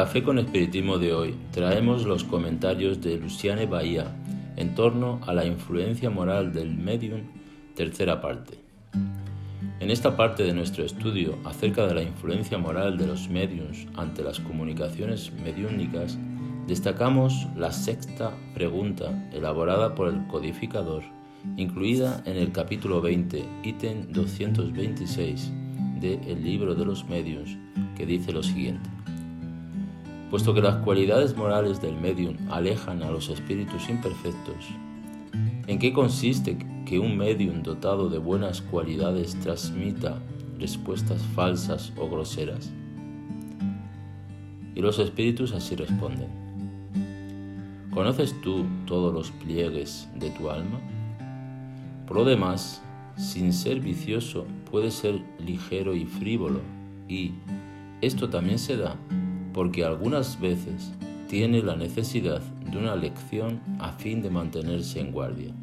Café con Espiritismo de hoy traemos los comentarios de Luciane Bahía en torno a la influencia moral del medium, tercera parte. En esta parte de nuestro estudio acerca de la influencia moral de los mediums ante las comunicaciones mediúnicas, destacamos la sexta pregunta elaborada por el codificador, incluida en el capítulo 20, ítem 226 de El libro de los mediums, que dice lo siguiente. Puesto que las cualidades morales del medium alejan a los espíritus imperfectos, ¿en qué consiste que un medium dotado de buenas cualidades transmita respuestas falsas o groseras? Y los espíritus así responden. ¿Conoces tú todos los pliegues de tu alma? Por lo demás, sin ser vicioso, puede ser ligero y frívolo, y esto también se da porque algunas veces tiene la necesidad de una lección a fin de mantenerse en guardia.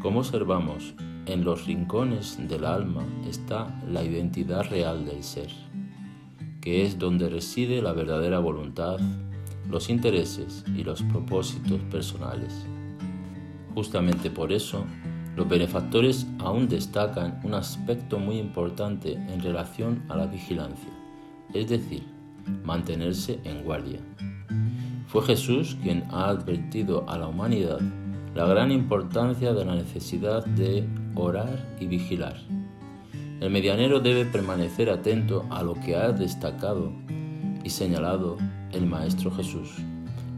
Como observamos, en los rincones del alma está la identidad real del ser, que es donde reside la verdadera voluntad, los intereses y los propósitos personales. Justamente por eso, los benefactores aún destacan un aspecto muy importante en relación a la vigilancia, es decir, mantenerse en guardia. Fue Jesús quien ha advertido a la humanidad la gran importancia de la necesidad de orar y vigilar. El medianero debe permanecer atento a lo que ha destacado y señalado el Maestro Jesús,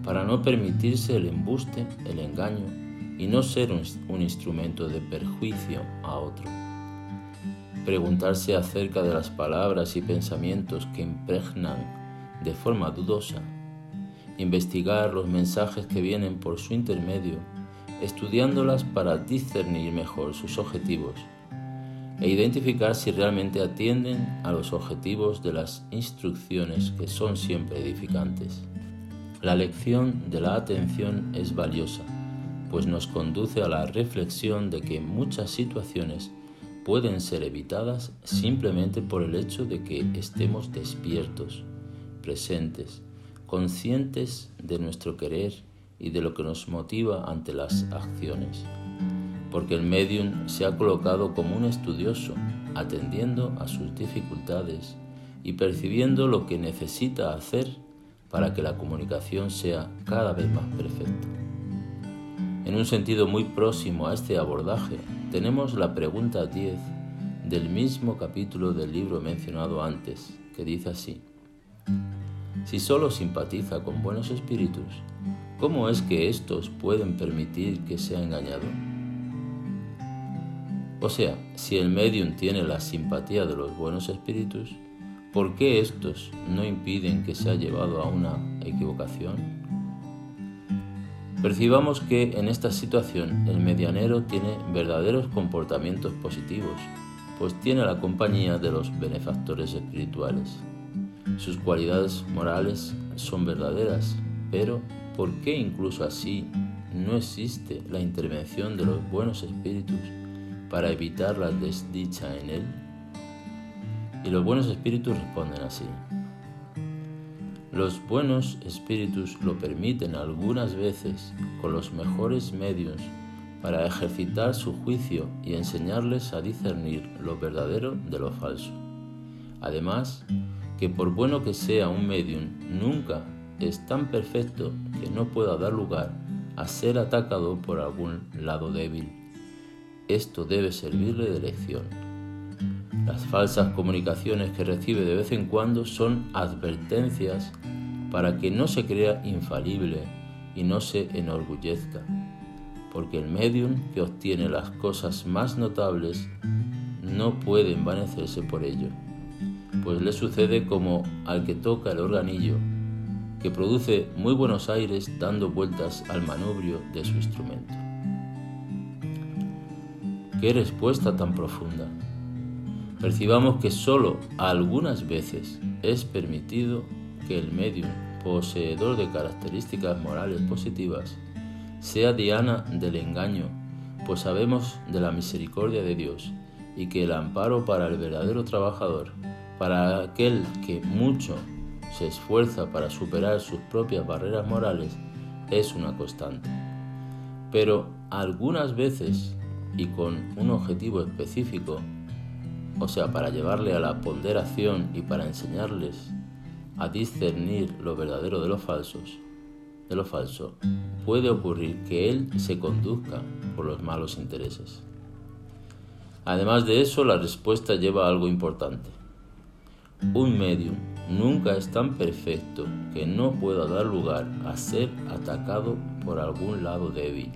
para no permitirse el embuste, el engaño y no ser un, instrumento de perjuicio a otro. Preguntarse acerca de las palabras y pensamientos que impregnan de forma dudosa. Investigar los mensajes que vienen por su intermedio, estudiándolas para discernir mejor sus objetivos e identificar si realmente atienden a los objetivos de las instrucciones que son siempre edificantes. La lección de la atención es valiosa pues nos conduce a la reflexión de que muchas situaciones pueden ser evitadas simplemente por el hecho de que estemos despiertos, presentes, conscientes de nuestro querer y de lo que nos motiva ante las acciones, porque el medium se ha colocado como un estudioso, atendiendo a sus dificultades y percibiendo lo que necesita hacer para que la comunicación sea cada vez más perfecta. En un sentido muy próximo a este abordaje, tenemos la pregunta 10 del mismo capítulo del libro mencionado antes, que dice así, si solo simpatiza con buenos espíritus, ¿cómo es que éstos pueden permitir que sea engañado? O sea, si el medium tiene la simpatía de los buenos espíritus, ¿por qué éstos no impiden que sea llevado a una equivocación? Percibamos que en esta situación el medianero tiene verdaderos comportamientos positivos, pues tiene la compañía de los benefactores espirituales. Sus cualidades morales son verdaderas, pero ¿por qué incluso así no existe la intervención de los buenos espíritus para evitar la desdicha en él? Y los buenos espíritus responden así. Los buenos espíritus lo permiten algunas veces con los mejores medios para ejercitar su juicio y enseñarles a discernir lo verdadero de lo falso. Además, que por bueno que sea un medium, nunca es tan perfecto que no pueda dar lugar a ser atacado por algún lado débil. Esto debe servirle de lección. Las falsas comunicaciones que recibe de vez en cuando son advertencias para que no se crea infalible y no se enorgullezca, porque el medium que obtiene las cosas más notables no puede envanecerse por ello, pues le sucede como al que toca el organillo, que produce muy buenos aires dando vueltas al manubrio de su instrumento. ¡Qué respuesta tan profunda! Percibamos que sólo algunas veces es permitido que el medium, poseedor de características morales positivas, sea diana del engaño, pues sabemos de la misericordia de Dios y que el amparo para el verdadero trabajador, para aquel que mucho se esfuerza para superar sus propias barreras morales, es una constante. Pero algunas veces, y con un objetivo específico, o sea, para llevarle a la ponderación y para enseñarles a discernir lo verdadero de los falsos, de lo falso, puede ocurrir que él se conduzca por los malos intereses. Además de eso, la respuesta lleva algo importante. Un medium nunca es tan perfecto que no pueda dar lugar a ser atacado por algún lado débil.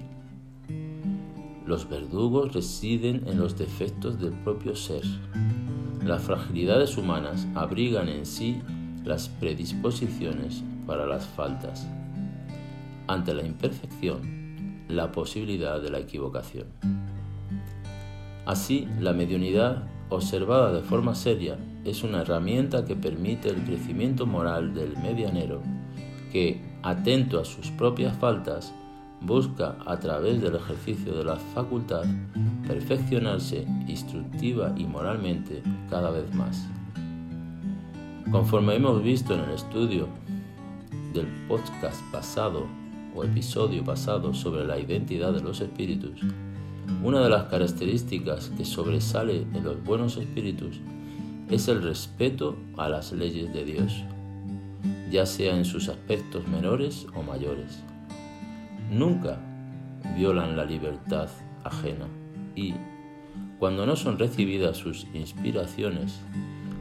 Los verdugos residen en los defectos del propio ser. Las fragilidades humanas abrigan en sí las predisposiciones para las faltas. Ante la imperfección, la posibilidad de la equivocación. Así, la mediunidad, observada de forma seria, es una herramienta que permite el crecimiento moral del medianero, que, atento a sus propias faltas, busca a través del ejercicio de la facultad perfeccionarse instructiva y moralmente cada vez más. Conforme hemos visto en el estudio del podcast pasado o episodio pasado sobre la identidad de los espíritus, una de las características que sobresale en los buenos espíritus es el respeto a las leyes de Dios, ya sea en sus aspectos menores o mayores nunca violan la libertad ajena y, cuando no son recibidas sus inspiraciones,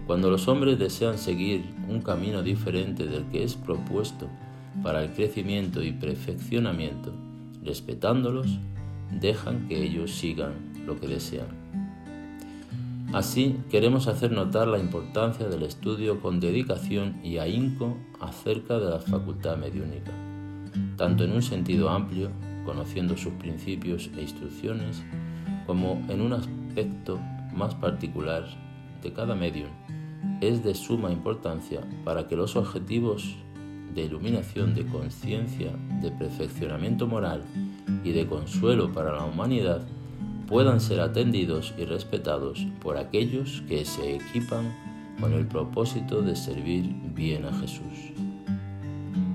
cuando los hombres desean seguir un camino diferente del que es propuesto para el crecimiento y perfeccionamiento, respetándolos, dejan que ellos sigan lo que desean. Así queremos hacer notar la importancia del estudio con dedicación y ahínco acerca de la facultad mediúnica tanto en un sentido amplio, conociendo sus principios e instrucciones, como en un aspecto más particular de cada medium, es de suma importancia para que los objetivos de iluminación, de conciencia, de perfeccionamiento moral y de consuelo para la humanidad puedan ser atendidos y respetados por aquellos que se equipan con el propósito de servir bien a Jesús